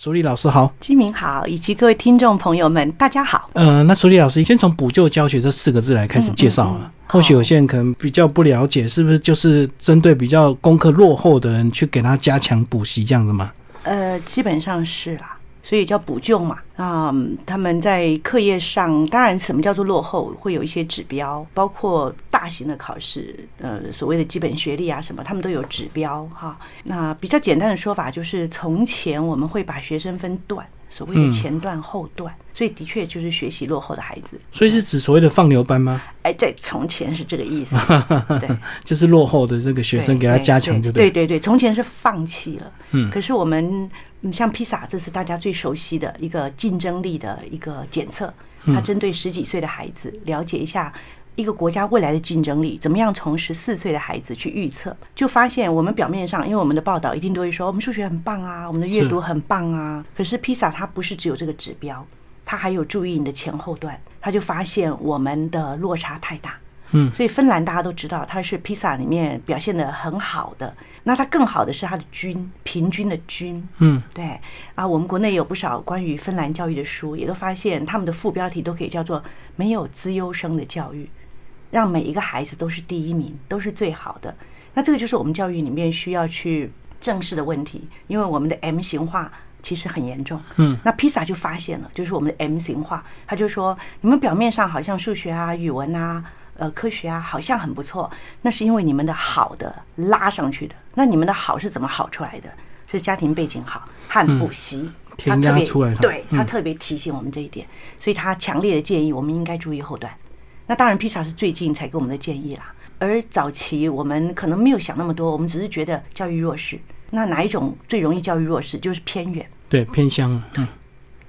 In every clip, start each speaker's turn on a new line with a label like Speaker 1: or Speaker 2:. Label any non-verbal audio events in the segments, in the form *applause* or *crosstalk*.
Speaker 1: 苏丽老师好，
Speaker 2: 金明好，以及各位听众朋友们，大家好。
Speaker 1: 呃，那苏丽老师先从补救教学这四个字来开始介绍啊。或许有些人可能比较不了解，是不是就是针对比较功课落后的人去给他加强补习这样子吗？
Speaker 2: 呃，基本上是啦。所以叫补救嘛啊，他们在课业上，当然什么叫做落后，会有一些指标，包括大型的考试，呃，所谓的基本学历啊什么，他们都有指标哈。那比较简单的说法就是，从前我们会把学生分段，所谓的前段后段，所以的确就是学习落后的孩子。
Speaker 1: 所以是指所谓的放牛班吗？
Speaker 2: 哎，在从前是这个意思，*laughs* 对，
Speaker 1: 就是落后的这个学生给他加强，就
Speaker 2: 对对对，从前是放弃了，嗯，可是我们。你像披萨，这是大家最熟悉的一个竞争力的一个检测。它针对十几岁的孩子，了解一下一个国家未来的竞争力怎么样。从十四岁的孩子去预测，就发现我们表面上，因为我们的报道一定都会说我们数学很棒啊，我们的阅读很棒啊。可是披萨它不是只有这个指标，它还有注意你的前后段。他就发现我们的落差太大。
Speaker 1: 嗯，
Speaker 2: 所以芬兰大家都知道，它是披萨里面表现的很好的。那它更好的是它的均，平均的均。
Speaker 1: 嗯，
Speaker 2: 对啊，我们国内有不少关于芬兰教育的书，也都发现他们的副标题都可以叫做“没有资优生的教育”，让每一个孩子都是第一名，都是最好的。那这个就是我们教育里面需要去正视的问题，因为我们的 M 型化其实很严重。
Speaker 1: 嗯，
Speaker 2: 那披萨就发现了，就是我们的 M 型化，他就说你们表面上好像数学啊、语文啊。呃，科学啊，好像很不错，那是因为你们的好的拉上去的。那你们的好是怎么好出来的？是家庭背景好和补习，
Speaker 1: 他特别
Speaker 2: 对他特别提醒我们这一点，所以他强烈的建议我们应该注意后段。那当然，披萨是最近才给我们的建议啦，而早期我们可能没有想那么多，我们只是觉得教育弱势，那哪一种最容易教育弱势？就是偏远，
Speaker 1: 对偏乡，嗯。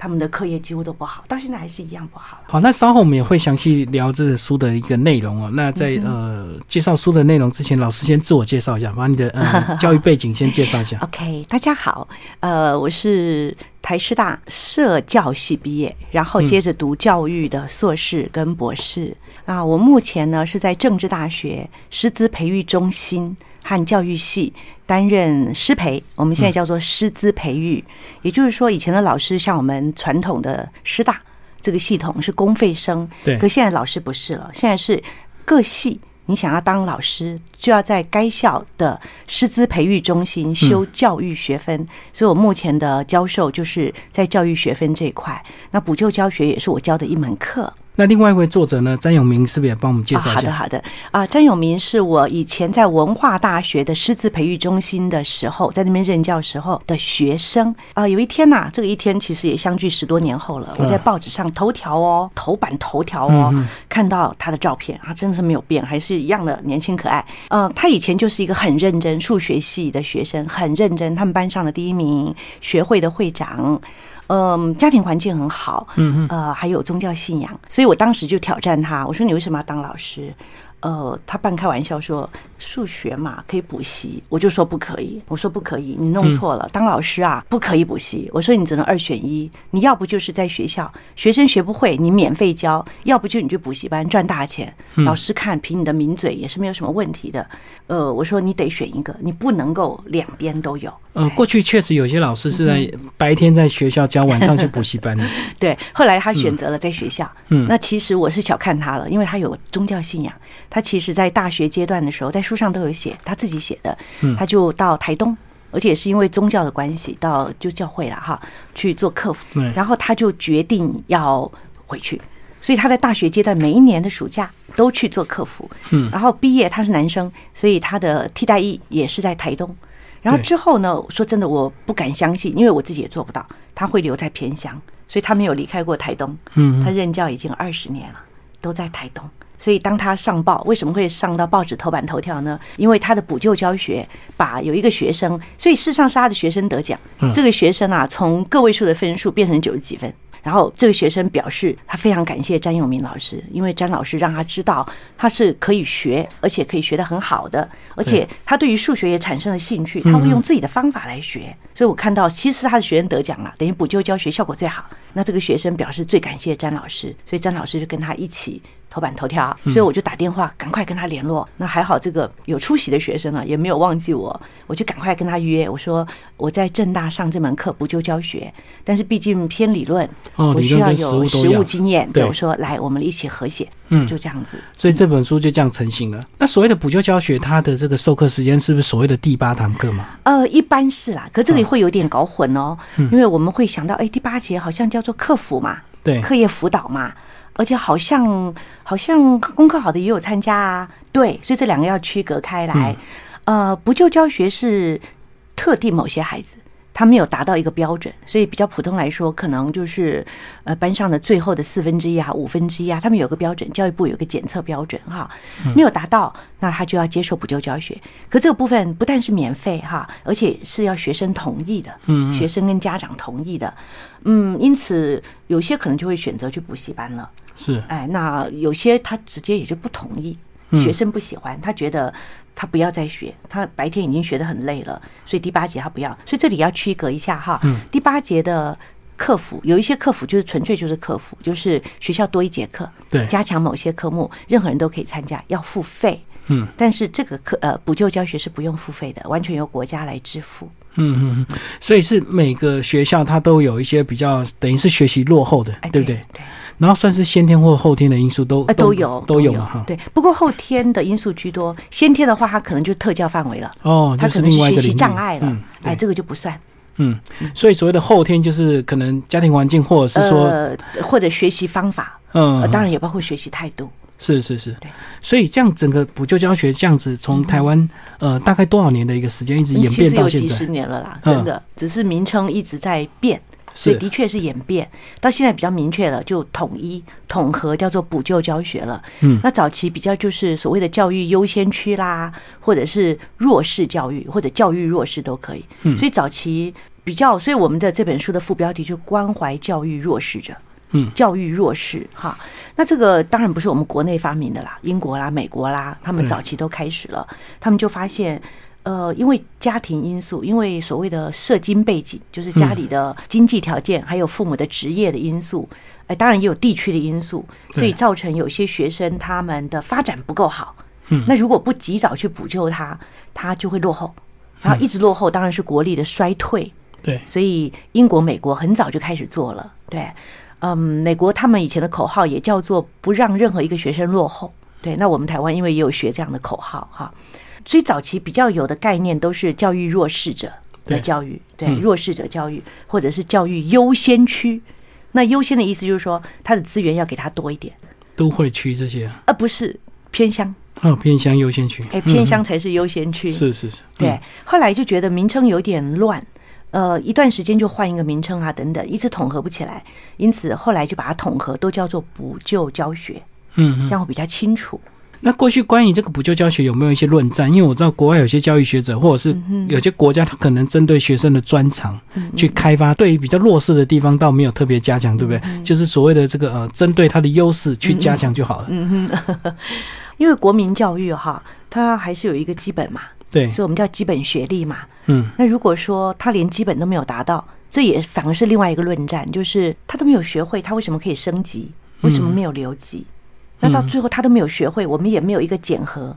Speaker 2: 他们的课业几乎都不好，到现在还是一样不好。
Speaker 1: 好，那稍后我们也会详细聊这书的一个内容哦。那在呃介绍书的内容之前，老师先自我介绍一下，把你的呃 *laughs* 教育背景先介绍一下。
Speaker 2: OK，大家好，呃，我是台师大社教系毕业，然后接着读教育的硕士跟博士。啊，我目前呢是在政治大学师资培育中心。和教育系担任师培，我们现在叫做师资培育，也就是说，以前的老师像我们传统的师大这个系统是公费生，
Speaker 1: 对，
Speaker 2: 可现在老师不是了，现在是各系，你想要当老师，就要在该校的师资培育中心修教育学分，所以我目前的教授就是在教育学分这一块，那补救教学也是我教的一门课。
Speaker 1: 那另外一位作者呢？詹永明是不是也帮我们介绍一下？
Speaker 2: 好的，好的。啊，詹永明是我以前在文化大学的师资培育中心的时候，在那边任教时候的学生。啊，有一天呐，这个一天其实也相距十多年后了。我在报纸上头条哦，头版头条哦，看到他的照片，啊真的是没有变，还是一样的年轻可爱。嗯，他以前就是一个很认真数学系的学生，很认真，他们班上的第一名，学会的会长。嗯，家庭环境很好，
Speaker 1: 嗯
Speaker 2: 呃，还有宗教信仰，所以我当时就挑战他，我说你为什么要当老师？呃，他半开玩笑说。数学嘛，可以补习，我就说不可以。我说不可以，你弄错了。当老师啊，不可以补习。我说你只能二选一，你要不就是在学校，学生学不会，你免费教；要不就你去补习班赚大钱。老师看凭你的名嘴也是没有什么问题的。呃，我说你得选一个，你不能够两边都有。
Speaker 1: 呃，过去确实有些老师是在白天在学校教，晚上去补习班的。*laughs*
Speaker 2: 对，后来他选择了在学校。
Speaker 1: 嗯，
Speaker 2: 那其实我是小看他了，因为他有宗教信仰。他其实在大学阶段的时候，在书上都有写，他自己写的，他就到台东，而且是因为宗教的关系，到就教会了哈，去做客服，然后他就决定要回去，所以他在大学阶段每一年的暑假都去做客服，
Speaker 1: 嗯，
Speaker 2: 然后毕业他是男生，所以他的替代役也是在台东，然后之后呢，说真的我不敢相信，因为我自己也做不到，他会留在偏乡，所以他没有离开过台东，
Speaker 1: 嗯，
Speaker 2: 他任教已经二十年了，都在台东。所以，当他上报，为什么会上到报纸头版头条呢？因为他的补救教学，把有一个学生，所以事实上是他的学生得奖。这个学生啊，从个位数的分数变成九十几分。然后这个学生表示，他非常感谢詹永明老师，因为詹老师让他知道他是可以学，而且可以学得很好的，而且他对于数学也产生了兴趣，他会用自己的方法来学。所以我看到，其实他的学生得奖了，等于补救教学效果最好。那这个学生表示最感谢詹老师，所以詹老师就跟他一起。头版头条，所以我就打电话赶快跟他联络。那还好，这个有出席的学生啊，也没有忘记我，我就赶快跟他约。我说我在正大上这门课补救教学，但是毕竟偏理论，
Speaker 1: 哦，
Speaker 2: 我需要有实务。经验。
Speaker 1: 对
Speaker 2: 我说来，我们一起合写，
Speaker 1: 嗯
Speaker 2: 就这样子。
Speaker 1: 所以这本书就这样成型了。那所谓的补救教学，它的这个授课时间是不是所谓的第八堂课嘛？
Speaker 2: 呃，一般是啦，可这里会有点搞混哦，
Speaker 1: 嗯
Speaker 2: 因为我们会想到，哎，第八节好像叫做课辅嘛，
Speaker 1: 对，
Speaker 2: 课业辅导嘛，而且好像好像功课好的也有参加啊，对，所以这两个要区隔开来。呃，不就教学是特定某些孩子。他没有达到一个标准，所以比较普通来说，可能就是呃班上的最后的四分之一啊、五分之一啊，他们有个标准，教育部有个检测标准哈，没有达到，那他就要接受补救教学。可这个部分不但是免费哈，而且是要学生同意的，
Speaker 1: 嗯
Speaker 2: 学生跟家长同意的，嗯，因此有些可能就会选择去补习班了。
Speaker 1: 是。
Speaker 2: 哎，那有些他直接也就不同意，
Speaker 1: 嗯
Speaker 2: 学生不喜欢，他觉得他不要再学，他白天已经学得很累了，所以第八节他不要，所以这里要区隔一下哈。
Speaker 1: 嗯
Speaker 2: 第八节的课辅有一些课辅就是纯粹就是课辅，就是学校多一节课，
Speaker 1: 对，
Speaker 2: 加强某些科目，任何人都可以参加，要付费。
Speaker 1: 嗯
Speaker 2: 但是这个课呃补救教学是不用付费的，完全由国家来支付。
Speaker 1: 嗯嗯嗯，所以是每个学校它都有一些比较等于是学习落后的，
Speaker 2: 哎，
Speaker 1: 对不对？
Speaker 2: 对？
Speaker 1: 然后算是先天或后天的因素都
Speaker 2: 呃，都有
Speaker 1: 都有嘛哈。
Speaker 2: 对，不过后天的因素居多，先天的话，它可能就是特教范围了。
Speaker 1: 哦，
Speaker 2: 他可能
Speaker 1: 就是
Speaker 2: 学习障碍了，
Speaker 1: 嗯，
Speaker 2: 哎，
Speaker 1: 对。
Speaker 2: 这个就不算。
Speaker 1: 嗯，所以所谓的后天就是可能家庭环境或者是说，
Speaker 2: 呃，或者学习方法，
Speaker 1: 嗯
Speaker 2: 呃，，当然也包括学习态度。
Speaker 1: 是是是。
Speaker 2: 对，
Speaker 1: 所以这样整个补救教学这样子从台湾呃大概多少年的一个时间一直演变到现
Speaker 2: 实有几十，年了啦，
Speaker 1: 嗯。
Speaker 2: 真的，只是名称一直在变，所以
Speaker 1: 是
Speaker 2: 的确是演变。到现在比较明确了，就统一统合叫做补救教学了。
Speaker 1: 嗯
Speaker 2: 那早期比较就是所谓的教育优先区啦，或者是弱势教育，或者教育弱势都可以。
Speaker 1: 嗯
Speaker 2: 所以早期比较，所以我们的这本书的副标题就关怀教育弱势者。
Speaker 1: 嗯
Speaker 2: 教育弱势哈，那这个当然不是我们国内发明的啦，英国啦、美国啦，他们早期都开始了，他们就发现。呃，因为家庭因素，因为所谓的社经背景，就是家里的经济条件，还有父母的职业的因素，哎，当然也有地区的因素，所以造成有些学生他们的发展不够好。
Speaker 1: 嗯
Speaker 2: 那如果不及早去补救他，他就会落后，然后一直落后，当然是国力的衰退。
Speaker 1: 对，
Speaker 2: 所以英国、美国很早就开始做了。对，嗯，美国他们以前的口号也叫做不让任何一个学生落后。对，那我们台湾因为也有学这样的口号哈，所以早期比较有的概念都是教育弱势者的教育，对
Speaker 1: 嗯。
Speaker 2: 弱势者教育，或者是教育优先区。那优先的意思就是说，他的资源要给他多一点，
Speaker 1: 都会区这些啊？
Speaker 2: 而不是偏乡。
Speaker 1: 哦，偏乡优先区，
Speaker 2: 哎，偏乡才是优先区。
Speaker 1: 嗯。是是是，
Speaker 2: 对
Speaker 1: 嗯，，
Speaker 2: 后来就觉得名称有点乱，呃，一段时间就换一个名称啊，等等，一直统合不起来，因此后来就把它统合，都叫做补救教学，
Speaker 1: 嗯嗯。
Speaker 2: 这。样会比较清楚。
Speaker 1: 那过去关于这个补救教学有没有一些论战？因为我知道国外有些教育学者，或者是有些国家，他可能针对学生的专长去开发，对于比较弱势的地方倒没有特别加强，对不对？就是所谓的这个呃，针对他的优势去加强就好了。
Speaker 2: 嗯哼，*laughs* 因为国民教育哈，它还是有一个基本嘛，
Speaker 1: 对，
Speaker 2: 所以我们叫基本学历嘛。
Speaker 1: 嗯，
Speaker 2: 那如果说他连基本都没有达到，这也反而是另外一个论战，就是他都没有学会，他为什么可以升级？为什么没有留级？那到最后他都没有学会，我们也没有一个检核，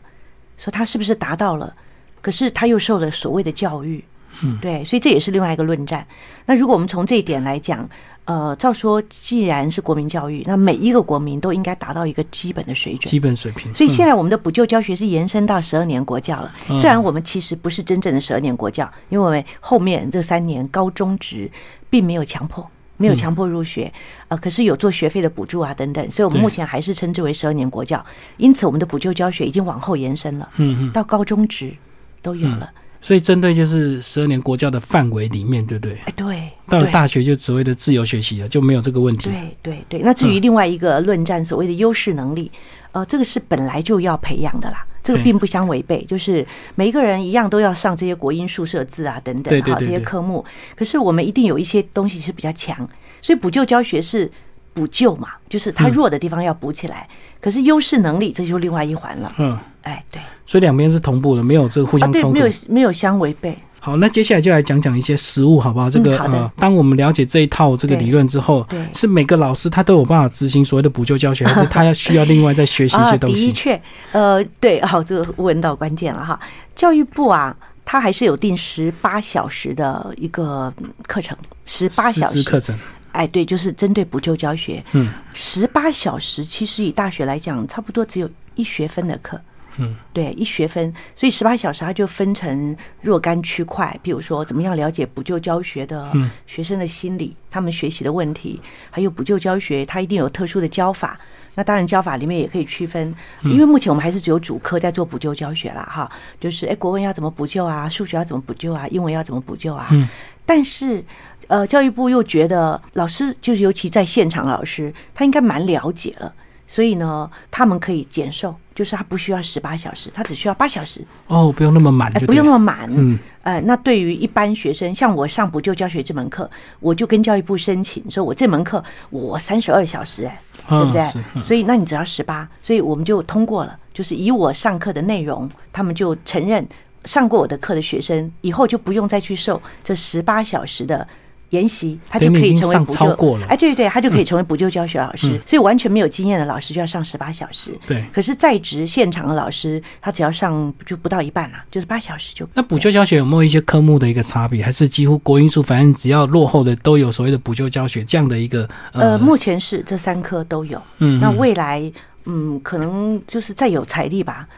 Speaker 2: 说他是不是达到了，可是他又受了所谓的教育，
Speaker 1: 嗯，
Speaker 2: 对，所以这也是另外一个论战。那如果我们从这一点来讲，呃，照说既然是国民教育，那每一个国民都应该达到一个基本的水准。
Speaker 1: 基本水平。
Speaker 2: 所以现在我们的补救教学是延伸到十二年国教了。
Speaker 1: 嗯
Speaker 2: 虽然我们其实不是真正的十二年国教，因为我们后面这三年高中职并没有强迫。没有强迫入学，呃，可是有做学费的补助啊等等，所以我们目前还是称之为十二年国教。因此，我们的补救教学已经往后延伸了，
Speaker 1: 嗯嗯，
Speaker 2: 到高中职都有了。
Speaker 1: 所以针对就是十二年国教的范围里面，对不对？
Speaker 2: 哎，对，
Speaker 1: 到了大学就所谓的自由学习了，就没有这个问题。
Speaker 2: 对对对，那至于另外一个论战，所谓的优势能力，呃，这个是本来就要培养的啦，这个并不相违背，就是每一个人一样都要上这些国音数设字啊等等哈这些科目，可是我们一定有一些东西是比较强，所以补救教学是补救嘛，就是他
Speaker 1: 嗯。
Speaker 2: 弱的地方要补起来，可是优势能力这就另外一环了，
Speaker 1: 嗯，
Speaker 2: 哎，对。
Speaker 1: 所以两边是同步的，没有这个互相冲突。
Speaker 2: 没有没有相违背，
Speaker 1: 好，那接下来就来讲讲一些实物，好不好？这个呃，当我们了解这一套这个理论之后，
Speaker 2: 对，
Speaker 1: 是每个老师他都有办法执行所谓的补救教学，*laughs* 还是他要需要另外再学习一些东西？
Speaker 2: 的确，呃，对，好，这个问到关键了哈。教育部啊，他还是有定十八小时的一个课程，十八小时
Speaker 1: 课程。
Speaker 2: 哎，对，就是针对补救教学。
Speaker 1: 嗯，
Speaker 2: 十八小时其实以大学来讲，差不多只有一学分的课。
Speaker 1: 嗯，
Speaker 2: 对，一学分，所以十八小时它就分成若干区块，比如说怎么样了解补救教学的学生的心理，他们学习的问题，还有补救教学它一定有特殊的教法。那当然教法里面也可以区分，因为目前我们还是只有主科在做补救教学啦，哈，就是哎，国文要怎么补救啊？数学要怎么补救啊？英文要怎么补救啊？
Speaker 1: 嗯，
Speaker 2: 但是。呃，教育部又觉得老师就是尤其在现场老师，他应该蛮了解了，所以呢，他们可以减寿，就是他不需要十八小时，他只需要八小时。
Speaker 1: 哦，不用那么满，
Speaker 2: 不用那么满。
Speaker 1: 嗯，
Speaker 2: 呃，那对于一般学生，像我上补救教学这门课，我就跟教育部申请，说我这门课我三十二小时，哎，对不对？所以那你只要十八，所以我们就通过了，就是以我上课的内容，他们就承认上过我的课的学生，以后就不用再去受这十八小时的。研习，他就可以成为补救。哎，对对对，他就可以成为补救教学老师。所以完全没有经验的老师就要上十八小时。
Speaker 1: 对，
Speaker 2: 可是在职现场的老师，他只要上就不到一半了，就是八小时就。
Speaker 1: 那补救教学有没有一些科目的一个差别？还是几乎国英数，反正只要落后的都有所谓的补救教学这样的一个？
Speaker 2: 呃，目前是这三科都有。
Speaker 1: 嗯，
Speaker 2: 那未来嗯，可能就是再有财力吧。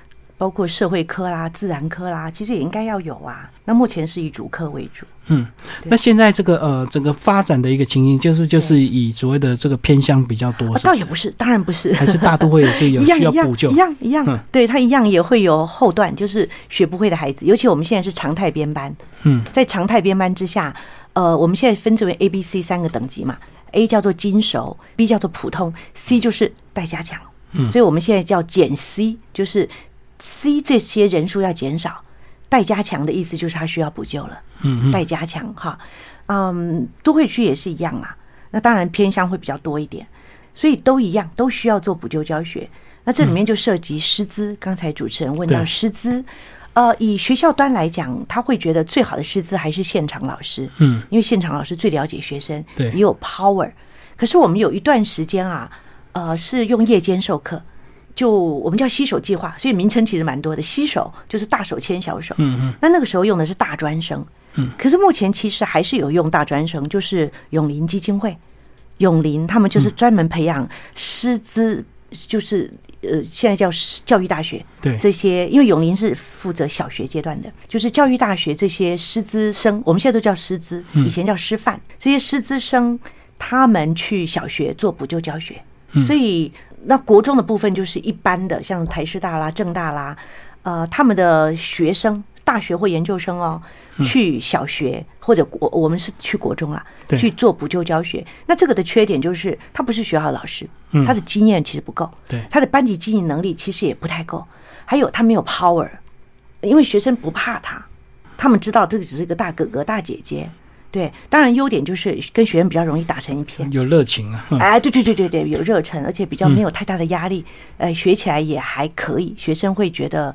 Speaker 2: 包括社会科啦、自然科啦，其实也应该要有啊。那目前是以主科为主。
Speaker 1: 嗯，那现在这个呃，整个发展的一个情形，就是就是以所谓的这个偏向比较多。
Speaker 2: 倒也不是，当然不是，
Speaker 1: 还是大都会也是有 *laughs* 需要补救，
Speaker 2: 一样一样。对他一样也会有后段，就是学不会的孩子。尤其我们现在是常态编班。
Speaker 1: 嗯，
Speaker 2: 在常态编班之下，呃，我们现在分成为 A、B、C 三个等级嘛。A 叫做精熟，B 叫做普通，C 就是待加强。
Speaker 1: 嗯，
Speaker 2: 所以我们现在叫减 C，就是。C 这些人数要减少，待加强的意思就是他需要补救了。
Speaker 1: 嗯，
Speaker 2: 待加强哈，嗯，都会区也是一样啊。那当然偏向会比较多一点，所以都一样，都需要做补救教学。那这里面就涉及师资。刚才主持人问到师资，呃，以学校端来讲，他会觉得最好的师资还是现场老师。
Speaker 1: 嗯，
Speaker 2: 因为现场老师最了解学生，
Speaker 1: 对，
Speaker 2: 也有 power。可是我们有一段时间啊，呃，是用夜间授课。就我们叫携手计划，所以名称其实蛮多的。携手就是大手牵小手，
Speaker 1: 嗯嗯。
Speaker 2: 那那个时候用的是大专生，
Speaker 1: 嗯。
Speaker 2: 可是目前其实还是有用大专生，就是永林基金会，永林他们就是专门培养师资，就是呃现在叫教育大学，
Speaker 1: 对
Speaker 2: 这些，因为永林是负责小学阶段的，就是教育大学这些师资生，我们现在都叫师资，以前叫师范，这些师资生他们去小学做补救教学，所以。那国中的部分就是一般的，像台师大啦、政大啦，呃，他们的学生，大学或研究生哦，去小学或者国，我们是去国中啦，去做补救教学。那这个的缺点就是，他不是学校老师，他的经验其实不够，
Speaker 1: 对，
Speaker 2: 他的班级经营能力其实也不太够，还有他没有 power，因为学生不怕他，他们知道这个只是一个大哥哥、大姐姐。对，当然优点就是跟学员比较容易打成一片，
Speaker 1: 有热情啊！
Speaker 2: 哎，对对对对对，有热忱，而且比较没有太大的压力，呃，学起来也还可以，学生会觉得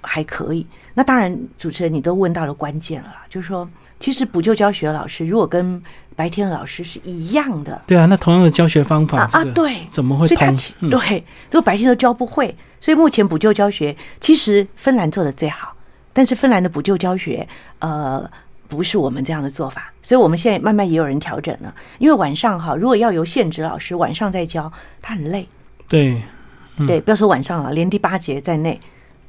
Speaker 2: 还可以。那当然，主持人你都问到了关键了，就是说，其实补救教学老师如果跟白天的老师是一样的，
Speaker 1: 对啊，那同样的教学方法
Speaker 2: 啊，对，
Speaker 1: 怎么会？
Speaker 2: 所以他对，都白天都教不会，所以目前补救教学其实芬兰做的最好，但是芬兰的补救教学，呃。不是我们这样的做法，所以我们现在慢慢也有人调整了。因为晚上哈，如果要由现职老师晚上再教，他很累。
Speaker 1: 对，
Speaker 2: 对，不要说晚上了，连第八节在内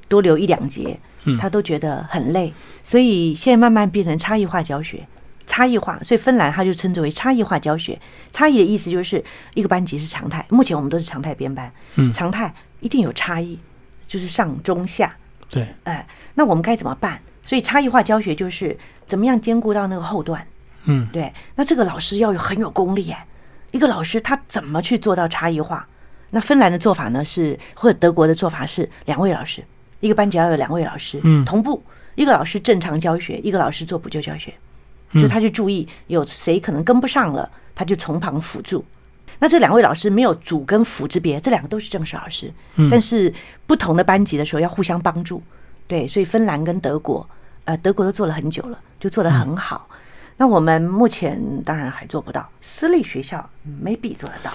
Speaker 2: 多留一两节，他都觉得很累。所以现在慢慢变成差异化教学，差异化。所以芬兰他就称之为差异化教学。差异的意思就是一个班级是常态，目前我们都是常态编班，常态一定有差异，就是上中下。
Speaker 1: 对，
Speaker 2: 哎，那我们该怎么办？所以差异化教学就是。怎么样兼顾到那个后段？
Speaker 1: 嗯，
Speaker 2: 对。那这个老师要有很有功力哎。一个老师他怎么去做到差异化？那芬兰的做法呢是，或者德国的做法是两位老师，一个班级要有两位老师，
Speaker 1: 嗯，
Speaker 2: 同步，一个老师正常教学，一个老师做补救教学，就他去注意有谁可能跟不上了，他就从旁辅助。那这两位老师没有主跟辅之别，这两个都是正式老师，但是不同的班级的时候要互相帮助。对，所以芬兰跟德国。呃，德国都做了很久了，就做得很好。那我们目前当然还做不到，私立学校没必做得到。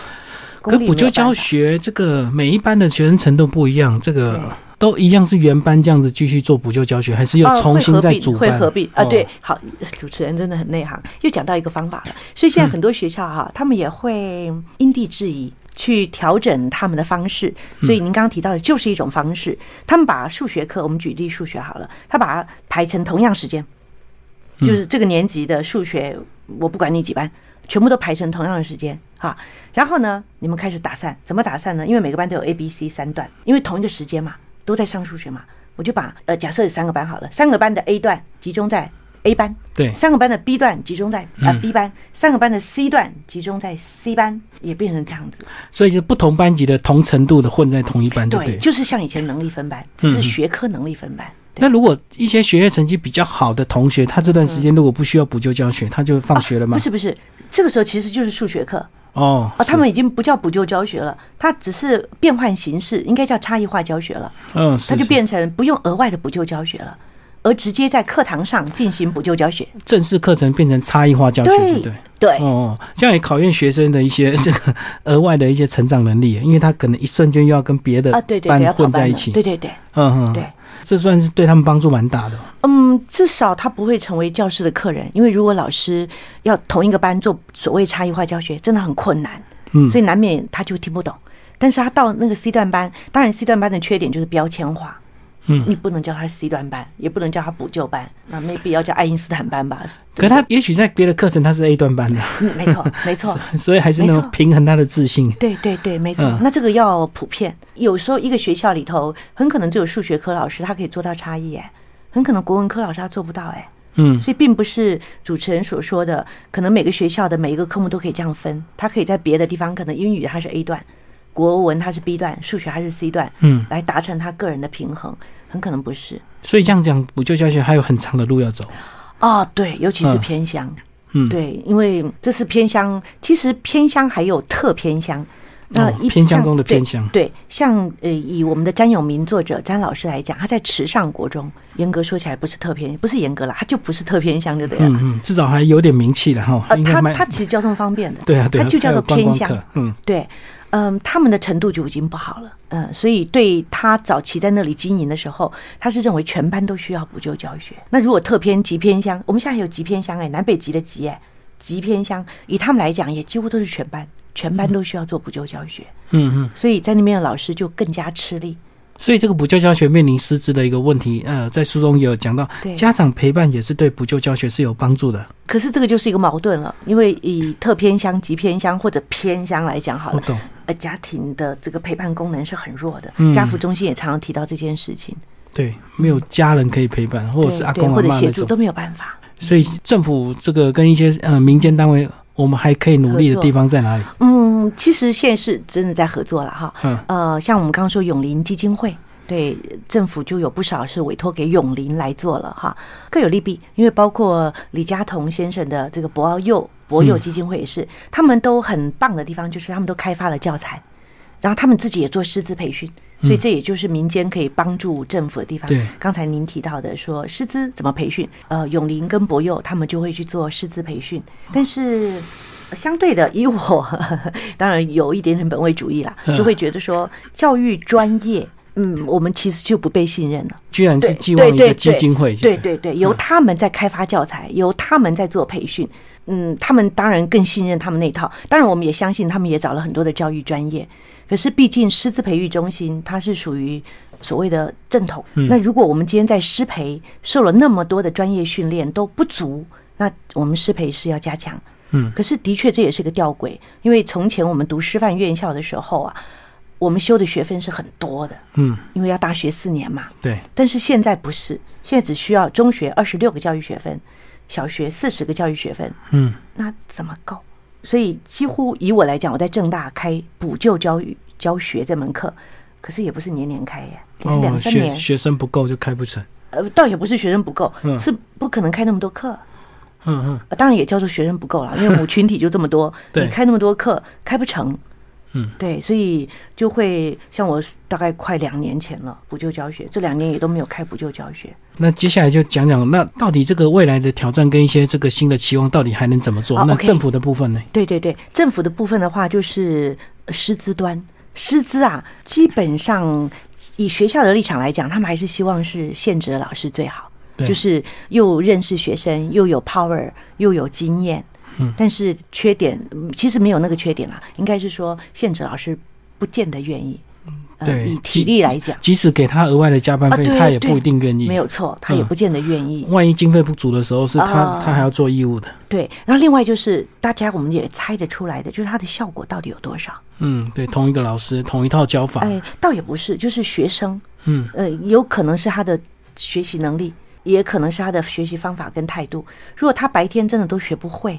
Speaker 1: 可补救教学这个每一班的学生程度不一样，这个都一样是原班这样子继续做补救教学，还是要重新再组
Speaker 2: 会合并啊？对，好，主持人真的很内行，又讲到一个方法了。所以现在很多学校哈，他们也会因地制宜去调整他们的方式。所以您刚刚提到的就是一种方式，他们把数学课，我们举例数学好了，他把它排成同样时间。就是这个年级的数学，我不管你几班，全部都排成同样的时间哈。然后呢，你们开始打散，怎么打散呢？因为每个班都有 A、B、C 三段，因为同一个时间嘛，都在上数学嘛。我就把呃，假设有三个班好了，三个班的 A 段集中在 A 班，
Speaker 1: 对，
Speaker 2: 三个班的 B 段集中在啊 B 班，三个班的 C 段集中在 C 班，也变成这样子。
Speaker 1: 所以是不同班级的同程度的混在同一班，对，
Speaker 2: 就是像以前能力分班，只是学科能力分班。
Speaker 1: 那如果一些学业成绩比较好的同学，他这段时间如果不需要补救教学，他就放学了吗？
Speaker 2: 不是不是，这个时候其实就是数学课哦。啊，他们已经不叫补救教学了，他只是变换形式，应该叫差异化教学了。嗯，他就变成不用额外的补救教学了，而直接在课堂上进行补救教学。
Speaker 1: 正式课程变成差异化教学，对对
Speaker 2: 对。
Speaker 1: 哦，这样也考验学生的一些这个额外的一些成长能力，因为他可能一瞬间又要跟别的班混在一起。
Speaker 2: 对对对，嗯
Speaker 1: 嗯对。这算是对他们帮助蛮大的。
Speaker 2: 嗯，至少他不会成为教室的客人，因为如果老师要同一个班做所谓差异化教学，真的很困难。嗯，所以难免他就听不懂。但是他到那个 C 段班，当然 C 段班的缺点就是标签化。嗯，你不能叫他 C 段班，也不能叫他补救班，那没必要叫爱因斯坦班吧？
Speaker 1: 可他也许在别的课程他是 A 段班的，
Speaker 2: 嗯，没错，没错，*laughs*
Speaker 1: 所以还是能平衡他的自信。
Speaker 2: 对对对，没错。那这个要普遍，有时候一个学校里头很可能只有数学科老师他可以做到差异，哎，很可能国文科老师他做不到，哎，嗯，所以并不是主持人所说的，可能每个学校的每一个科目都可以这样分，他可以在别的地方，可能英语他是 A 段，国文它是 B 段，数学它是 C 段，嗯，来达成他个人的平衡。很可能不是，
Speaker 1: 所以这样讲补救教学还有很长的路要走。
Speaker 2: 哦，对，尤其是偏乡，嗯，对，因为这是偏乡，其实偏乡还有特偏乡。
Speaker 1: 那偏乡中的偏乡，
Speaker 2: 对，像呃，以我们的詹永明作者詹老师来讲，他在池上国中，严格说起来不是特偏，不是严格了，他就不是特偏乡，对不对？
Speaker 1: 嗯嗯，至少还有点名气的哈。
Speaker 2: 呃，他他其实交通方便的，
Speaker 1: 对啊，
Speaker 2: 他就叫做偏乡，
Speaker 1: 嗯，
Speaker 2: 对。嗯，他们的程度就已经不好了，嗯，所以对他早期在那里经营的时候，他是认为全班都需要补救教学。那如果特偏极偏乡，我们现在有极偏乡哎，南北极的极哎，极偏乡，以他们来讲，也几乎都是全班，全班都需要做补救教学。嗯嗯，所以在那边的老师就更加吃力。
Speaker 1: 所以这个补救教学面临师资的一个问题，呃，在书中也有讲到，家长陪伴也是对补救教学是有帮助的。
Speaker 2: 可是这个就是一个矛盾了，因为以特偏乡、极偏乡或者偏乡来讲，好了，呃，家庭的这个陪伴功能是很弱的。嗯家福中心也常常提到这件事情。
Speaker 1: 对，没有家人可以陪伴，或者是阿公阿妈
Speaker 2: 协助都没有办法。
Speaker 1: 所以政府这个跟一些呃民间单位，我们还可以努力的地方在哪里？
Speaker 2: 嗯，其实现在是真的在合作了哈。嗯。呃，像我们刚刚说永林基金会。对政府就有不少是委托给永林来做了哈，各有利弊。因为包括李嘉彤先生的这个博奥幼博幼基金会也是，他们都很棒的地方就是他们都开发了教材，然后他们自己也做师资培训，所以这也就是民间可以帮助政府的地方。
Speaker 1: 对，
Speaker 2: 刚才您提到的说师资怎么培训，呃，永林跟博幼他们就会去做师资培训，但是相对的，以我 *laughs* 当然有一点点本位主义啦，就会觉得说教育专业。嗯，我们其实就不被信任了。
Speaker 1: 居然是寄望一个基金会，
Speaker 2: 对对对，由他们在开发教材，由他们在做培训。嗯，他们当然更信任他们那套。当然，我们也相信他们也找了很多的教育专业。可是，毕竟师资培育中心它是属于所谓的正统。那如果我们今天在师培受了那么多的专业训练都不足，那我们师培是要加强。嗯，可是的确这也是个吊诡，因为从前我们读师范院校的时候啊。我们修的学分是很多的，嗯，因为要大学四年嘛，
Speaker 1: 对。
Speaker 2: 但是现在不是，现在只需要中学二十六个教育学分，小学四十个教育学分，嗯，那怎么够？所以几乎以我来讲，我在正大开补救教育教学这门课，可是也不是年年开耶，也是两三年，
Speaker 1: 学生不够就开不成。
Speaker 2: 呃，倒也不是学生不够，是不可能开那么多课。嗯嗯，当然也叫做学生不够了，因为母 *laughs* 群体就这么多，你开那么多课开不成。
Speaker 1: 嗯，
Speaker 2: 对，所以就会像我大概快两年前了，补救教学这两年也都没有开补救教学。
Speaker 1: 那接下来就讲讲，那到底这个未来的挑战跟一些这个新的期望，到底还能怎么做？
Speaker 2: 哦
Speaker 1: 那政府的部分呢？
Speaker 2: 对对对，政府的部分的话，就是呃师资端。师资啊，基本上以学校的立场来讲，他们还是希望是现职的老师最好，
Speaker 1: 对
Speaker 2: 就是又认识学生，又有 power，又有经验。
Speaker 1: 嗯，
Speaker 2: 但是缺点嗯其实没有那个缺点啦，应该是说现职老师不见得愿意。呃，
Speaker 1: 对
Speaker 2: 以体力来讲，
Speaker 1: 即使给他额外的加班费，
Speaker 2: 啊
Speaker 1: 他也不一定愿意。
Speaker 2: 没有错，他也
Speaker 1: 嗯
Speaker 2: 不见得愿意。
Speaker 1: 万一经费不足的时候，是他、
Speaker 2: 啊
Speaker 1: 他还要做义务的。
Speaker 2: 对，然后另外就是大家我们也猜得出来的，就是它的效果到底有多少？
Speaker 1: 嗯，对，同一个老师，同一套教法。
Speaker 2: 哎，倒也不是，就是学生，
Speaker 1: 嗯，
Speaker 2: 呃，有可能是他的学习能力，也可能是他的学习方法跟态度。如果他白天真的都学不会，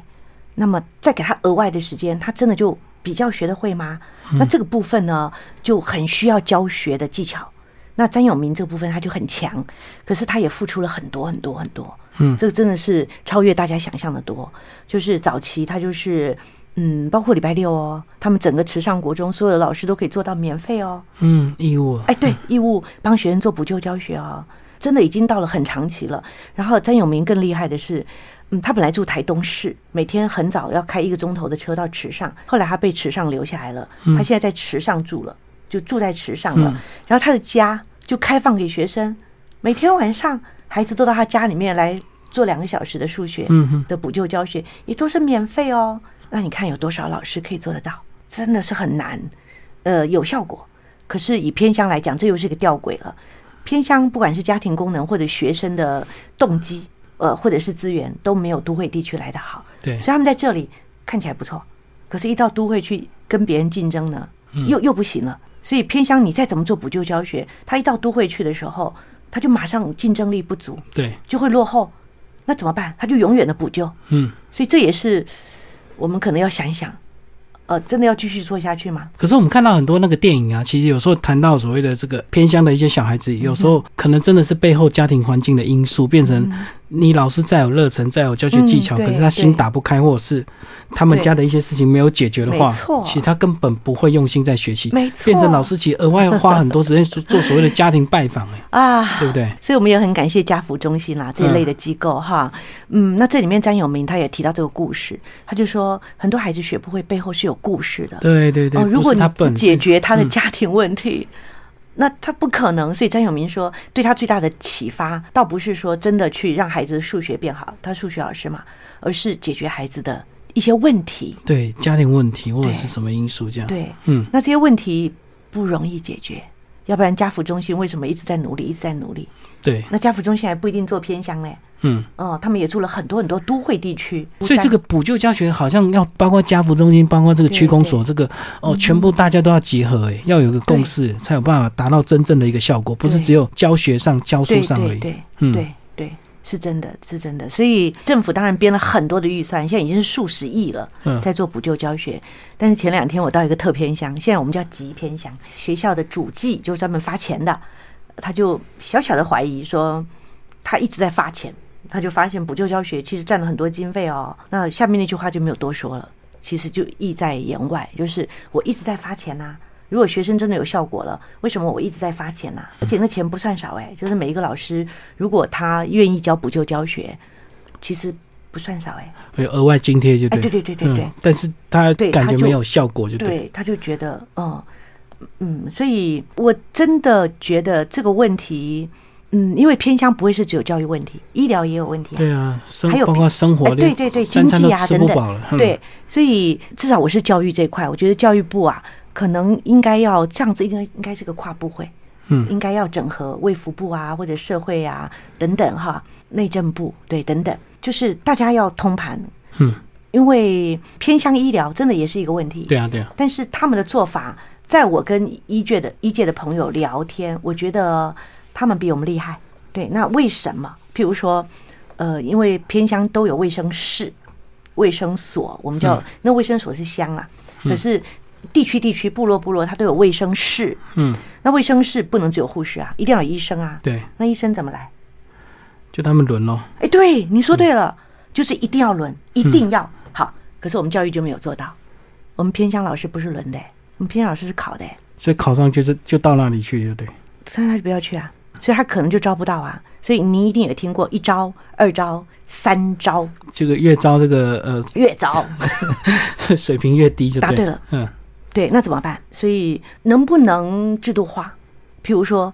Speaker 2: 那么再给他额外的时间，他真的就比较学得会吗？那这个部分呢，就很需要教学的技巧。那詹永明这部分他就很强，可是他也付出了很多很多很多。
Speaker 1: 嗯
Speaker 2: 这个真的是超越大家想象的多。就是早期他就是，嗯，包括礼拜六哦，他们整个池上国中所有的老师都可以做到免费哦。
Speaker 1: 嗯，义务。
Speaker 2: 哎，对，义务帮学生做补救教学哦、真的已经到了很长期了。然后詹永明更厉害的是，嗯，他本来住台东市，每天很早要开一个钟头的车到池上，后来他被池上留下来了，他现在在池上住了，就住在池上了。
Speaker 1: 嗯
Speaker 2: 然后他的家就开放给学生，每天晚上孩子都到他家里面来做两个小时的数学的补救教学，也都是免费哦。那你看有多少老师可以做得到？真的是很难，呃，有效果。可是以偏乡来讲，这又是个吊诡了。偏乡不管是家庭功能或者学生的动机，呃，或者是资源，都没有都会地区来的好。
Speaker 1: 对
Speaker 2: 所以他们在这里看起来不错，可是，一到都会去跟别人竞争呢，又又不行了。所以偏乡你再怎么做补救教学，他一到都会去的时候，他就马上竞争力不足，
Speaker 1: 对，
Speaker 2: 就会落后。那怎么办？他就永远的补救。
Speaker 1: 嗯。
Speaker 2: 所以这也是我们可能要想一想，呃，真的要继续做下去吗？
Speaker 1: 可是我们看到很多那个电影啊，其实有时候谈到所谓的这个偏乡的一些小孩子，有时候可能真的是背后家庭环境的因素，变成你老师再有热忱、再有教学技巧，
Speaker 2: 嗯
Speaker 1: 可是他心打不开，或者是他们家的一些事情没有解决的话
Speaker 2: 错，
Speaker 1: 其实他根本不会用心在学习，
Speaker 2: 没错
Speaker 1: 变成老师其实额外花很多时间做做所谓的家庭拜访，哎，
Speaker 2: 啊，
Speaker 1: 对不对？
Speaker 2: 所以我们也很感谢家福中心啦这一类的机构哈。嗯，那这里面张永明他也提到这个故事，他就说很多孩子学不会背后是有故事的。
Speaker 1: 对对对，
Speaker 2: 哦，如果你不
Speaker 1: 是他笨，是
Speaker 2: 解决他的
Speaker 1: 嗯
Speaker 2: 家庭问题，那他不可能。所以张永明说，对他最大的启发，倒不是说真的去让孩子的数学变好，他数学老师嘛，而是解决孩子的一些问题。
Speaker 1: 对家庭问题或者是什么因素这样，
Speaker 2: 对，
Speaker 1: 嗯，
Speaker 2: 那这些问题不容易解决，要不然家福中心为什么一直在努力，一直在努力？
Speaker 1: 对，
Speaker 2: 那家福中心还不一定做偏乡嘞，
Speaker 1: 嗯。
Speaker 2: 哦，他们也住了很多很多都会地区，
Speaker 1: 所以这个补救教学好像要包括家福中心，包括这个区公所，这个哦，全部大家都要结合，哎，要有个共识，才有办法达到真正的一个效果，不是只有教学上、教书上而已。
Speaker 2: 对对
Speaker 1: 嗯。
Speaker 2: 对对，是真的，是真的。所以政府当然编了很多的预算，现在已经是数十亿了，
Speaker 1: 嗯。
Speaker 2: 在做补救教学。但是前两天我到一个特偏乡，现在我们叫极偏乡，学校的主计就是专门发钱的，他就小小的怀疑说，他一直在发钱，他就发现补救教学其实占了很多经费哦。那下面那句话就没有多说了，其实就意在言外，就是我一直在发钱呐、如果学生真的有效果了，为什么我一直在发钱呢、而且那钱不算少哎、就是每一个老师如果他愿意教补救教学，其实不算少哎、
Speaker 1: 有额外津贴就对。
Speaker 2: 哎对对对对对
Speaker 1: 嗯但是他感觉没有效果就对。
Speaker 2: 对，他就觉得，嗯嗯，所以我真的觉得这个问题，嗯，因为偏乡不会是只有教育问题，医疗也有问题啊。
Speaker 1: 对啊，生
Speaker 2: 还有
Speaker 1: 包括生活
Speaker 2: 哎，对对对，
Speaker 1: 三
Speaker 2: 经济啊等等。对，所以至少我是教育这一块，我觉得教育部啊，可能应该要这样子，应该应该是个跨部会，
Speaker 1: 嗯。
Speaker 2: 应该要整合卫福部啊，或者社会啊等等哈，内政部对等等，就是大家要通盘，
Speaker 1: 嗯，
Speaker 2: 因为偏乡医疗真的也是一个问题，
Speaker 1: 对啊对啊，
Speaker 2: 但是他们的做法，在我跟医界的医界的朋友聊天，我觉得他们比我们厉害。对，那为什么？譬如说，呃，因为偏乡都有卫生室、卫生所，我们叫、
Speaker 1: 嗯
Speaker 2: 那卫生所是乡啊，可是地区地区、部落部落，它都有卫生室。
Speaker 1: 嗯，
Speaker 2: 那卫生室不能只有护士啊，一定要有医生啊。
Speaker 1: 对，
Speaker 2: 那医生怎么来？
Speaker 1: 就他们轮咯。
Speaker 2: 哎，对，你说对了，就是一定要轮，一定要好。可是我们教育就没有做到，我们偏乡老师不是轮的、我们偏乡老师是考的、欸，
Speaker 1: 所以考上就是就到那里去，对不对？
Speaker 2: 所以他就不要去啊，所以他可能就招不到啊。所以你一定也听过一招、二招、三招，
Speaker 1: 这个越招这个呃
Speaker 2: 越招 *laughs*
Speaker 1: 水平越低就
Speaker 2: 答对了。
Speaker 1: 嗯，
Speaker 2: 对，那怎么办？所以能不能制度化？譬如说，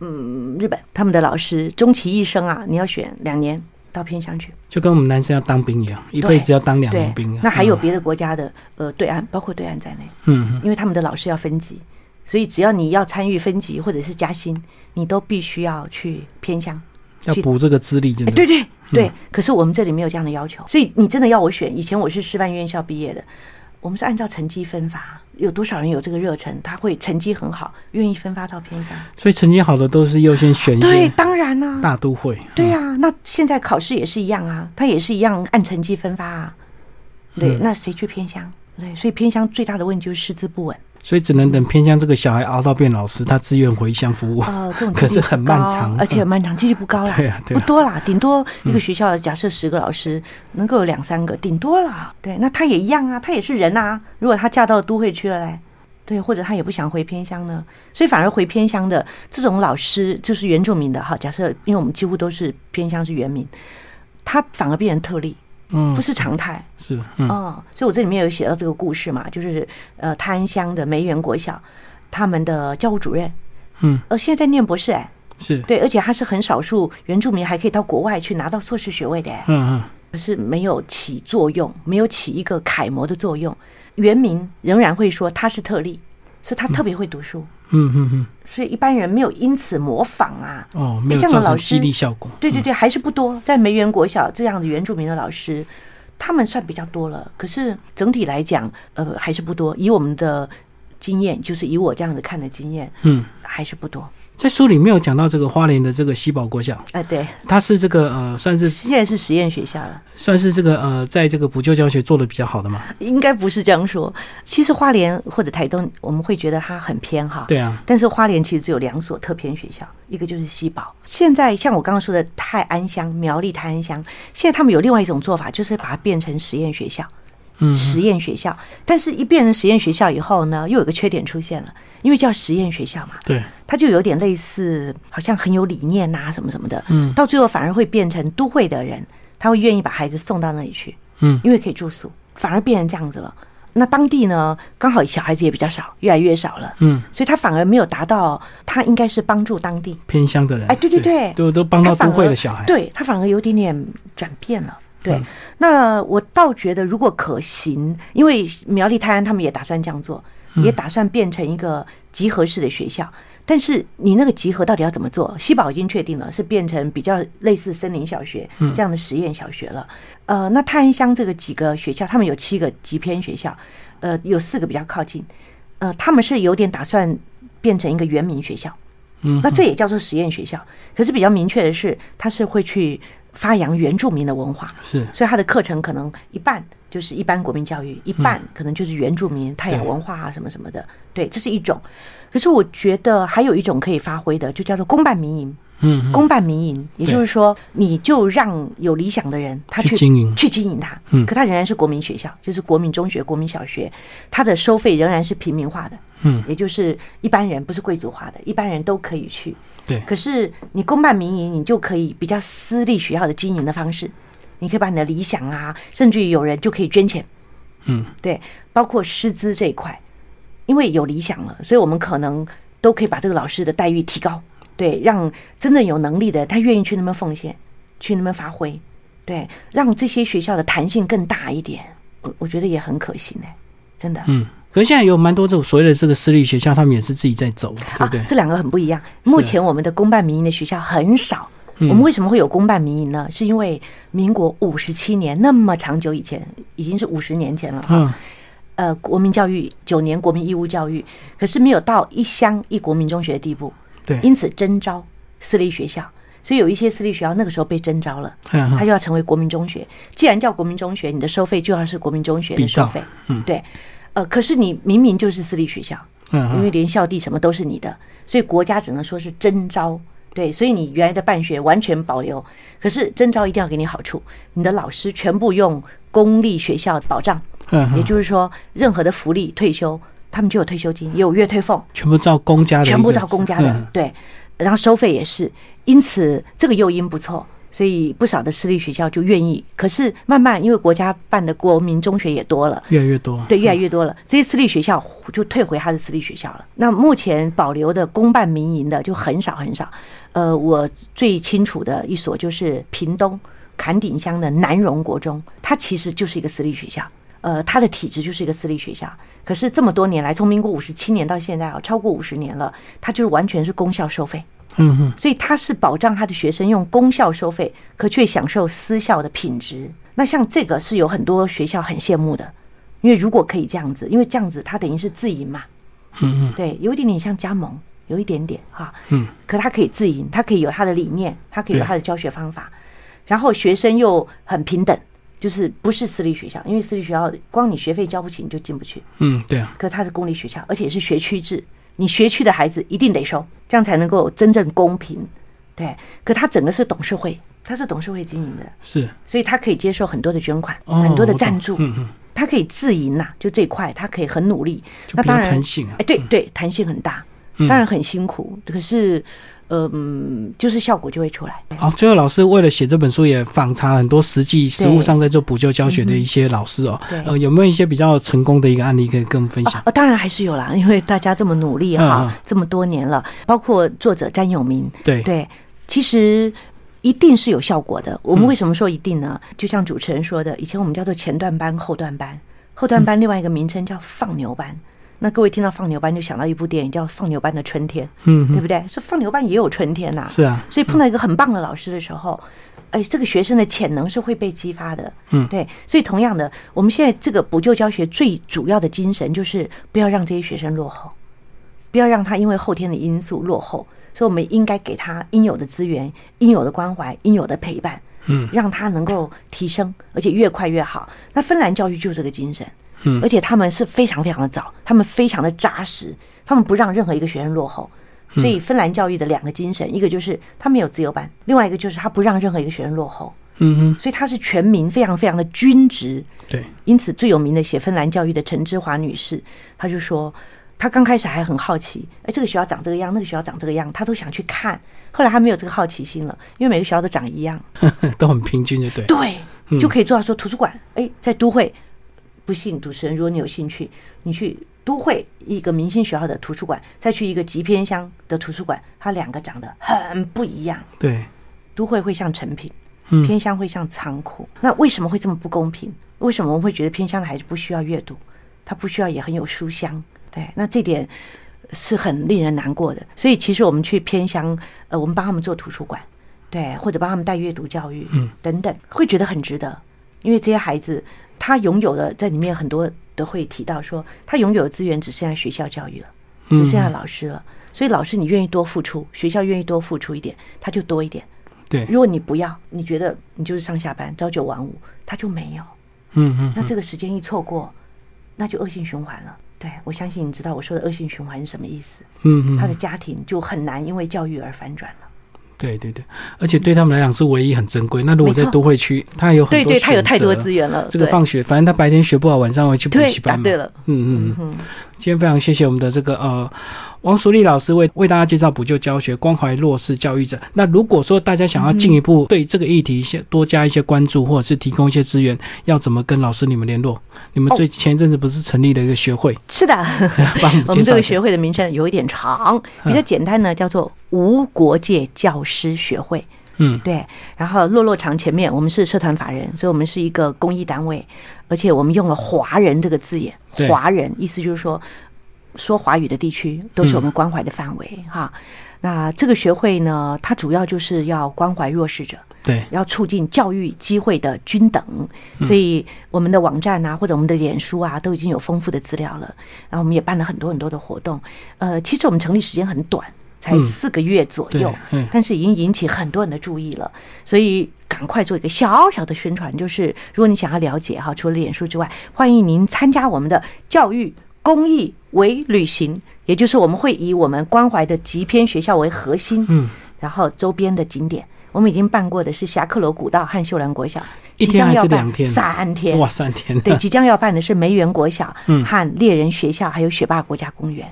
Speaker 2: 嗯，日本他们的老师终其一生啊，你要选两年到偏乡去，
Speaker 1: 就跟我们男生要当兵一样，一辈子要当两年兵啊。
Speaker 2: 那还有别的国家的呃对岸，包括对岸在内，
Speaker 1: 嗯，
Speaker 2: 因为他们的老师要分级，所以只要你要参与分级或者是加薪，你都必须要去偏乡。
Speaker 1: 要补这个资历，真的。
Speaker 2: 对对对，可是我们这里没有这样的要求，所以你真的要我选，以前我是师范院校毕业的，我们是按照成绩分发，有多少人有这个热忱，他会成绩很好，愿意分发到偏乡。
Speaker 1: 所以成绩好的都是优先选。
Speaker 2: 对，当然啦，
Speaker 1: 大都会。
Speaker 2: 对啊，那现在考试也是一样啊，他也是一样按成绩分发啊。对，那谁去偏乡？对，所以偏乡最大的问题就是师资不稳。
Speaker 1: 所以只能等偏乡这个小孩熬到变老师，他自愿回乡服务。
Speaker 2: 哦，这种
Speaker 1: 可是很漫长，
Speaker 2: 而且很漫长，几率不高啦。
Speaker 1: 对啊，
Speaker 2: 不多啦，顶多一个学校假设十个老师，能够有两三个，顶多啦。对，那他也一样啊，他也是人啊。如果他嫁到都会去了嘞，对，或者他也不想回偏乡呢，所以反而回偏乡的这种老师就是原住民的哈。假设因为我们几乎都是偏乡是原民，他反而变成特例。
Speaker 1: 嗯，
Speaker 2: 不是常态，
Speaker 1: 是
Speaker 2: 嗯，所以我这里面有写到这个故事嘛，就是呃，泰安乡的梅园国小，他们的教务主任，
Speaker 1: 嗯，
Speaker 2: 呃，现在在念博士，哎，
Speaker 1: 是。
Speaker 2: 对，而且他是很少数原住民还可以到国外去拿到硕士学位的，
Speaker 1: 嗯嗯，
Speaker 2: 可是没有起作用，没有起一个楷模的作用，原民仍然会说他是特例，所以他特别会读书，
Speaker 1: 嗯嗯嗯嗯，
Speaker 2: 所以一般人没有因此模仿啊，
Speaker 1: 哦，没有造成激励效果，
Speaker 2: 对对对，还是不多，在梅园国小这样的原住民的老师。他们算比较多了，可是整体来讲，呃，还是不多。以我们的经验，就是以我这样子看的经验，
Speaker 1: 嗯，
Speaker 2: 还是不多。
Speaker 1: 在书里没有讲到这个花莲的这个西宝国小，
Speaker 2: 哎，对，
Speaker 1: 它是这个呃，算是
Speaker 2: 现在是实验学校了，
Speaker 1: 算是这个呃，在这个补救教学做的比较好的嘛？
Speaker 2: 应该不是这样说。其实花莲或者台东，我们会觉得它很偏哈，
Speaker 1: 对啊。
Speaker 2: 但是花莲其实只有两所特偏学校，一个就是西宝。现在像我刚刚说的泰安乡、苗栗泰安乡，现在他们有另外一种做法，就是把它变成实验学校。
Speaker 1: 嗯，
Speaker 2: 实验学校，但是一变成实验学校以后呢，又有个缺点出现了，因为叫实验学校嘛，
Speaker 1: 对，
Speaker 2: 它就有点类似，好像很有理念呐，什么什么的，
Speaker 1: 嗯，
Speaker 2: 到最后反而会变成都会的人，他会愿意把孩子送到那里去，
Speaker 1: 嗯，
Speaker 2: 因为可以住宿，反而变成这样子了。那当地呢，刚好小孩子也比较少，越来越少了，
Speaker 1: 嗯，
Speaker 2: 所以他反而没有达到，他应该是帮助当地。
Speaker 1: 偏乡的人，
Speaker 2: 哎，对对对，
Speaker 1: 都都帮到都会的小孩，
Speaker 2: 对他反而有点点转变了。对，那我倒觉得如果可行，因为苗栗泰安他们也打算这样做，也打算变成一个集合式的学校。但是你那个集合到底要怎么做？西宝已经确定了，是变成比较类似森林小学这样的实验小学了。呃，那泰安乡这个几个学校，他们有七个集偏学校，呃，有四个比较靠近，呃，他们是有点打算变成一个原民学校。
Speaker 1: 嗯，
Speaker 2: 那这也叫做实验学校。可是比较明确的是，它是会去。发扬原住民的文化
Speaker 1: 是，
Speaker 2: 所以他的课程可能一半就是一般国民教育，一半可能就是原住民泰雅文化啊什么什么的。对，这是一种。可是我觉得还有一种可以发挥的，就叫做公办民营。
Speaker 1: 嗯，
Speaker 2: 公办民营，也就是说，你就让有理想的人他去
Speaker 1: 经营，
Speaker 2: 去经营它。
Speaker 1: 嗯，
Speaker 2: 可它仍然是国民学校，就是国民中学、国民小学，它的收费仍然是平民化的。
Speaker 1: 嗯，
Speaker 2: 也就是一般人不是贵族化的，一般人都可以去。
Speaker 1: 对，
Speaker 2: 可是你公办民营，你就可以比较私立学校的经营的方式，你可以把你的理想啊，甚至于有人就可以捐钱，
Speaker 1: 嗯，
Speaker 2: 对，包括师资这一块，因为有理想了，所以我们可能都可以把这个老师的待遇提高，对，让真正有能力的他愿意去那边奉献，去那边发挥，对，让这些学校的弹性更大一点，我我觉得也很可行呢，真的，
Speaker 1: 嗯。可是现在有蛮多这种所谓的这个私立学校，他们也是自己在走，对不对？
Speaker 2: 这两个很不一样。目前我们的公办民营的学校很少。我们为什么会有公办民营呢？是因为民国五十七年那么长久以前，已经是五十年前了
Speaker 1: 嗯。
Speaker 2: 呃，国民教育九年国民义务教育，可是没有到一乡一国民中学的地步。
Speaker 1: 对。
Speaker 2: 因此征招私立学校，所以有一些私立学校那个时候被征招了，它就要成为国民中学。既然叫国民中学，你的收费就要是国民中学的收费。
Speaker 1: 嗯，
Speaker 2: 对。呃，可是你明明就是私立学校，
Speaker 1: 嗯，
Speaker 2: 因为连校地什么都是你的，所以国家只能说是征招，对，所以你原来的办学完全保留。可是征招一定要给你好处，你的老师全部用公立学校保障，
Speaker 1: 嗯，
Speaker 2: 也就是说，任何的福利、退休，他们就有退休金，也有月退俸，
Speaker 1: 全部照公家的，
Speaker 2: 全部照公家的，对。然后收费也是，因此这个诱因不错，所以不少的私立学校就愿意。可是慢慢因为国家办的国民中学也多了，
Speaker 1: 越来越多，
Speaker 2: 对，越来越多了，这些私立学校就退回他的私立学校了。那目前保留的公办民营的就很少很少。呃，我最清楚的一所就是屏东坎顶乡的南荣国中，它其实就是一个私立学校。呃，它的体制就是一个私立学校，可是这么多年来，从民国五十七年到现在啊，超过五十年了，它就是完全是公校收费。
Speaker 1: 嗯哼，
Speaker 2: 所以它是保障他的学生用公校收费，可却享受私校的品质。那像这个是有很多学校很羡慕的，因为如果可以这样子，因为这样子它等于是自营嘛。
Speaker 1: 嗯嗯，
Speaker 2: 对，有一点点像加盟，有一点点哈。
Speaker 1: 嗯，
Speaker 2: 可他可以自营，他可以有他的理念，他可以有他的教学方法，然后学生又很平等。就是不是私立学校，因为私立学校光你学费交不起你就进不去。
Speaker 1: 嗯，对啊。
Speaker 2: 可他是公立学校，而且是学区制，你学区的孩子一定得收，这样才能够真正公平。对，可他整个是董事会，他是董事会经营的，
Speaker 1: 是，
Speaker 2: 所以他可以接受很多的捐款，很多的赞助。
Speaker 1: 嗯嗯，
Speaker 2: 它可以自营呐，就这块他可以很努力。那当然
Speaker 1: 弹性啊，
Speaker 2: 哎，对对，弹性很大，当然很辛苦，可是。嗯，就是效果就会出来。
Speaker 1: 好，最后老师为了写这本书，也访查很多实际实务上在做补救教学的一些老师哦。
Speaker 2: 对，
Speaker 1: 呃，有没有一些比较成功的一个案例可以跟我们分享？
Speaker 2: 哦，当然还是有啦，因为大家这么努力哈，这么多年了，包括作者詹永明，
Speaker 1: 对
Speaker 2: 对，其实一定是有效果的。我们为什么说一定呢？就像主持人说的，以前我们叫做前段班、后段班，后段班另外一个名称叫放牛班。那各位听到放牛班就想到一部电影叫《放牛班的春天》，
Speaker 1: 嗯，
Speaker 2: 对不对？说放牛班也有春天呐，
Speaker 1: 是啊。
Speaker 2: 所以碰到一个很棒的老师的时候，哎，这个学生的潜能是会被激发的，
Speaker 1: 嗯，
Speaker 2: 对。所以同样的，我们现在这个补救教学最主要的精神就是不要让这些学生落后，不要让他因为后天的因素落后，所以我们应该给他应有的资源、应有的关怀、应有的陪伴，
Speaker 1: 嗯，
Speaker 2: 让他能够提升，而且越快越好。那芬兰教育就是这个精神。
Speaker 1: 嗯，
Speaker 2: 而且他们是非常非常的早，他们非常的扎实，他们不让任何一个学生落后。所以芬兰教育的两个精神，一个就是他们有自由班，另外一个就是他不让任何一个学生落后。
Speaker 1: 嗯哼，
Speaker 2: 所以他是全民，非常非常的均值。
Speaker 1: 对，
Speaker 2: 因此最有名的写芬兰教育的陈之华女士，她就说，她刚开始还很好奇，哎，这个学校长这个样，那个学校长这个样，她都想去看。后来她没有这个好奇心了，因为每个学校都长一样，*laughs*
Speaker 1: 都很平均，就对，
Speaker 2: 对，就可以做到说图书馆，哎，在都会。不信主持人，如果你有兴趣，你去都会一个明星学校的图书馆，再去一个极偏乡的图书馆，它两个长得很不一样。
Speaker 1: 对，
Speaker 2: 都会会像成品，
Speaker 1: 嗯，
Speaker 2: 偏乡会像仓库。那为什么会这么不公平？为什么我们会觉得偏乡的孩子不需要阅读？他不需要也很有书香？对，那这点是很令人难过的。所以其实我们去偏乡，呃，我们帮他们做图书馆，对，或者帮他们带阅读教育，
Speaker 1: 嗯，
Speaker 2: 等等，会觉得很值得，因为这些孩子。他拥有的在里面很多都会提到说，他拥有的资源只剩下学校教育了，只剩下老师了。所以老师你愿意多付出，学校愿意多付出一点，他就多一点。
Speaker 1: 对，
Speaker 2: 如果你不要，你觉得你就是上下班朝九晚五，他就没有。
Speaker 1: 嗯嗯。
Speaker 2: 那这个时间一错过，那就恶性循环了。对我相信你知道我说的恶性循环是什么意思。
Speaker 1: 嗯嗯。
Speaker 2: 他的家庭就很难因为教育而反转了。
Speaker 1: 对对对，而且对他们来讲是唯一很珍贵。那如果在都会区，他有很
Speaker 2: 多对对，他有太多资源了。
Speaker 1: 这个放学，反正他白天学不好，晚上回去补习班嘛。
Speaker 2: 对了，
Speaker 1: 嗯嗯嗯。今天非常谢谢我们的这个呃。王淑丽老师为为大家介绍补救教学，关怀弱势教育者。那如果说大家想要进一步对这个议题先多加一些关注，或者是提供一些资源，要怎么跟老师你们联络？你们最前一阵子不是成立了一个学会？
Speaker 2: 是的，*laughs* 我们这个学会的名称有一点长，比较简单呢，叫做无国界教师学会。
Speaker 1: 嗯，
Speaker 2: 对。然后落落长前面，我们是社团法人，所以我们是一个公益单位，而且我们用了“华人”这个字眼，“华人”意思就是说。说华语的地区都是我们关怀的范围哈。那这个学会呢，它主要就是要关怀弱势者，
Speaker 1: 对，
Speaker 2: 要促进教育机会的均等。所以我们的网站啊，或者我们的脸书啊，都已经有丰富的资料了。然后我们也办了很多很多的活动。呃，其实我们成立时间很短，才四个月左右，嗯但是已经引起很多人的注意了。所以赶快做一个小小的宣传，就是如果你想要了解哈，除了脸书之外，欢迎您参加我们的教育。公益为旅行，也就是我们会以我们关怀的极偏学校为核心，
Speaker 1: 嗯，
Speaker 2: 然后周边的景点，我们已经办过的是侠客楼古道和秀兰国小，
Speaker 1: 一天还
Speaker 2: 即将要办
Speaker 1: 是两天？
Speaker 2: 三天，
Speaker 1: 哇，三天！
Speaker 2: 对，*laughs* 即将要办的是梅园国小
Speaker 1: 嗯
Speaker 2: 和猎人学校，还有雪霸国家公园，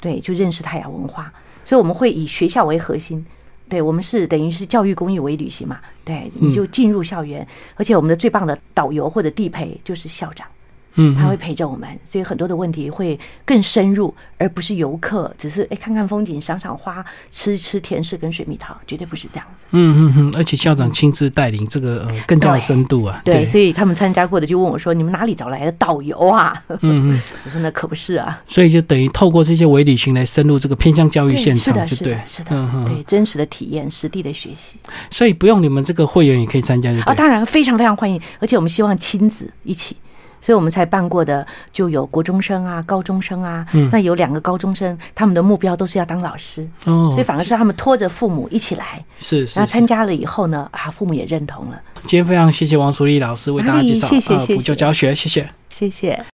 Speaker 2: 对，就认识泰雅文化。所以我们会以学校为核心，对我们是等于是教育公益为旅行嘛，对，
Speaker 1: 嗯
Speaker 2: 你就进入校园，而且我们的最棒的导游或者地陪就是校长。
Speaker 1: 嗯，
Speaker 2: 他会陪着我们，所以很多的问题会更深入，而不是游客只是哎看看风景、赏赏花、吃吃甜食跟水蜜桃，绝对不是这样子。
Speaker 1: 嗯嗯嗯，而且校长亲自带领，这个呃更加有深度啊。
Speaker 2: 对，所以他们参加过的就问我说：“你们哪里找来的导游啊？”
Speaker 1: 嗯嗯，*laughs*
Speaker 2: 我说：“那可不是啊，
Speaker 1: 所以就等于透过这些微旅行来深入这个偏向教育
Speaker 2: 对
Speaker 1: 现场，
Speaker 2: 是的，
Speaker 1: 就是对
Speaker 2: 的，，是的，
Speaker 1: 嗯嗯，
Speaker 2: 对，真实的体验、实地的学习
Speaker 1: 所以不用你们这个会员也可以参加，
Speaker 2: 啊，
Speaker 1: 对？
Speaker 2: 当然非常非常欢迎，而且我们希望亲子一起。”所以我们才办过的就有国中生啊、高中生啊，
Speaker 1: 嗯。
Speaker 2: 那有两个高中生，他们的目标都是要当老师，
Speaker 1: 哦，
Speaker 2: 所以反而是他们拖着父母一起来，
Speaker 1: 是是是。
Speaker 2: 然后参加了以后呢，啊，父母也认同了，
Speaker 1: 今天非常谢谢王淑丽老师为大家介绍
Speaker 2: 哪里谢谢谢谢
Speaker 1: 啊补救教学，谢谢。
Speaker 2: 谢谢。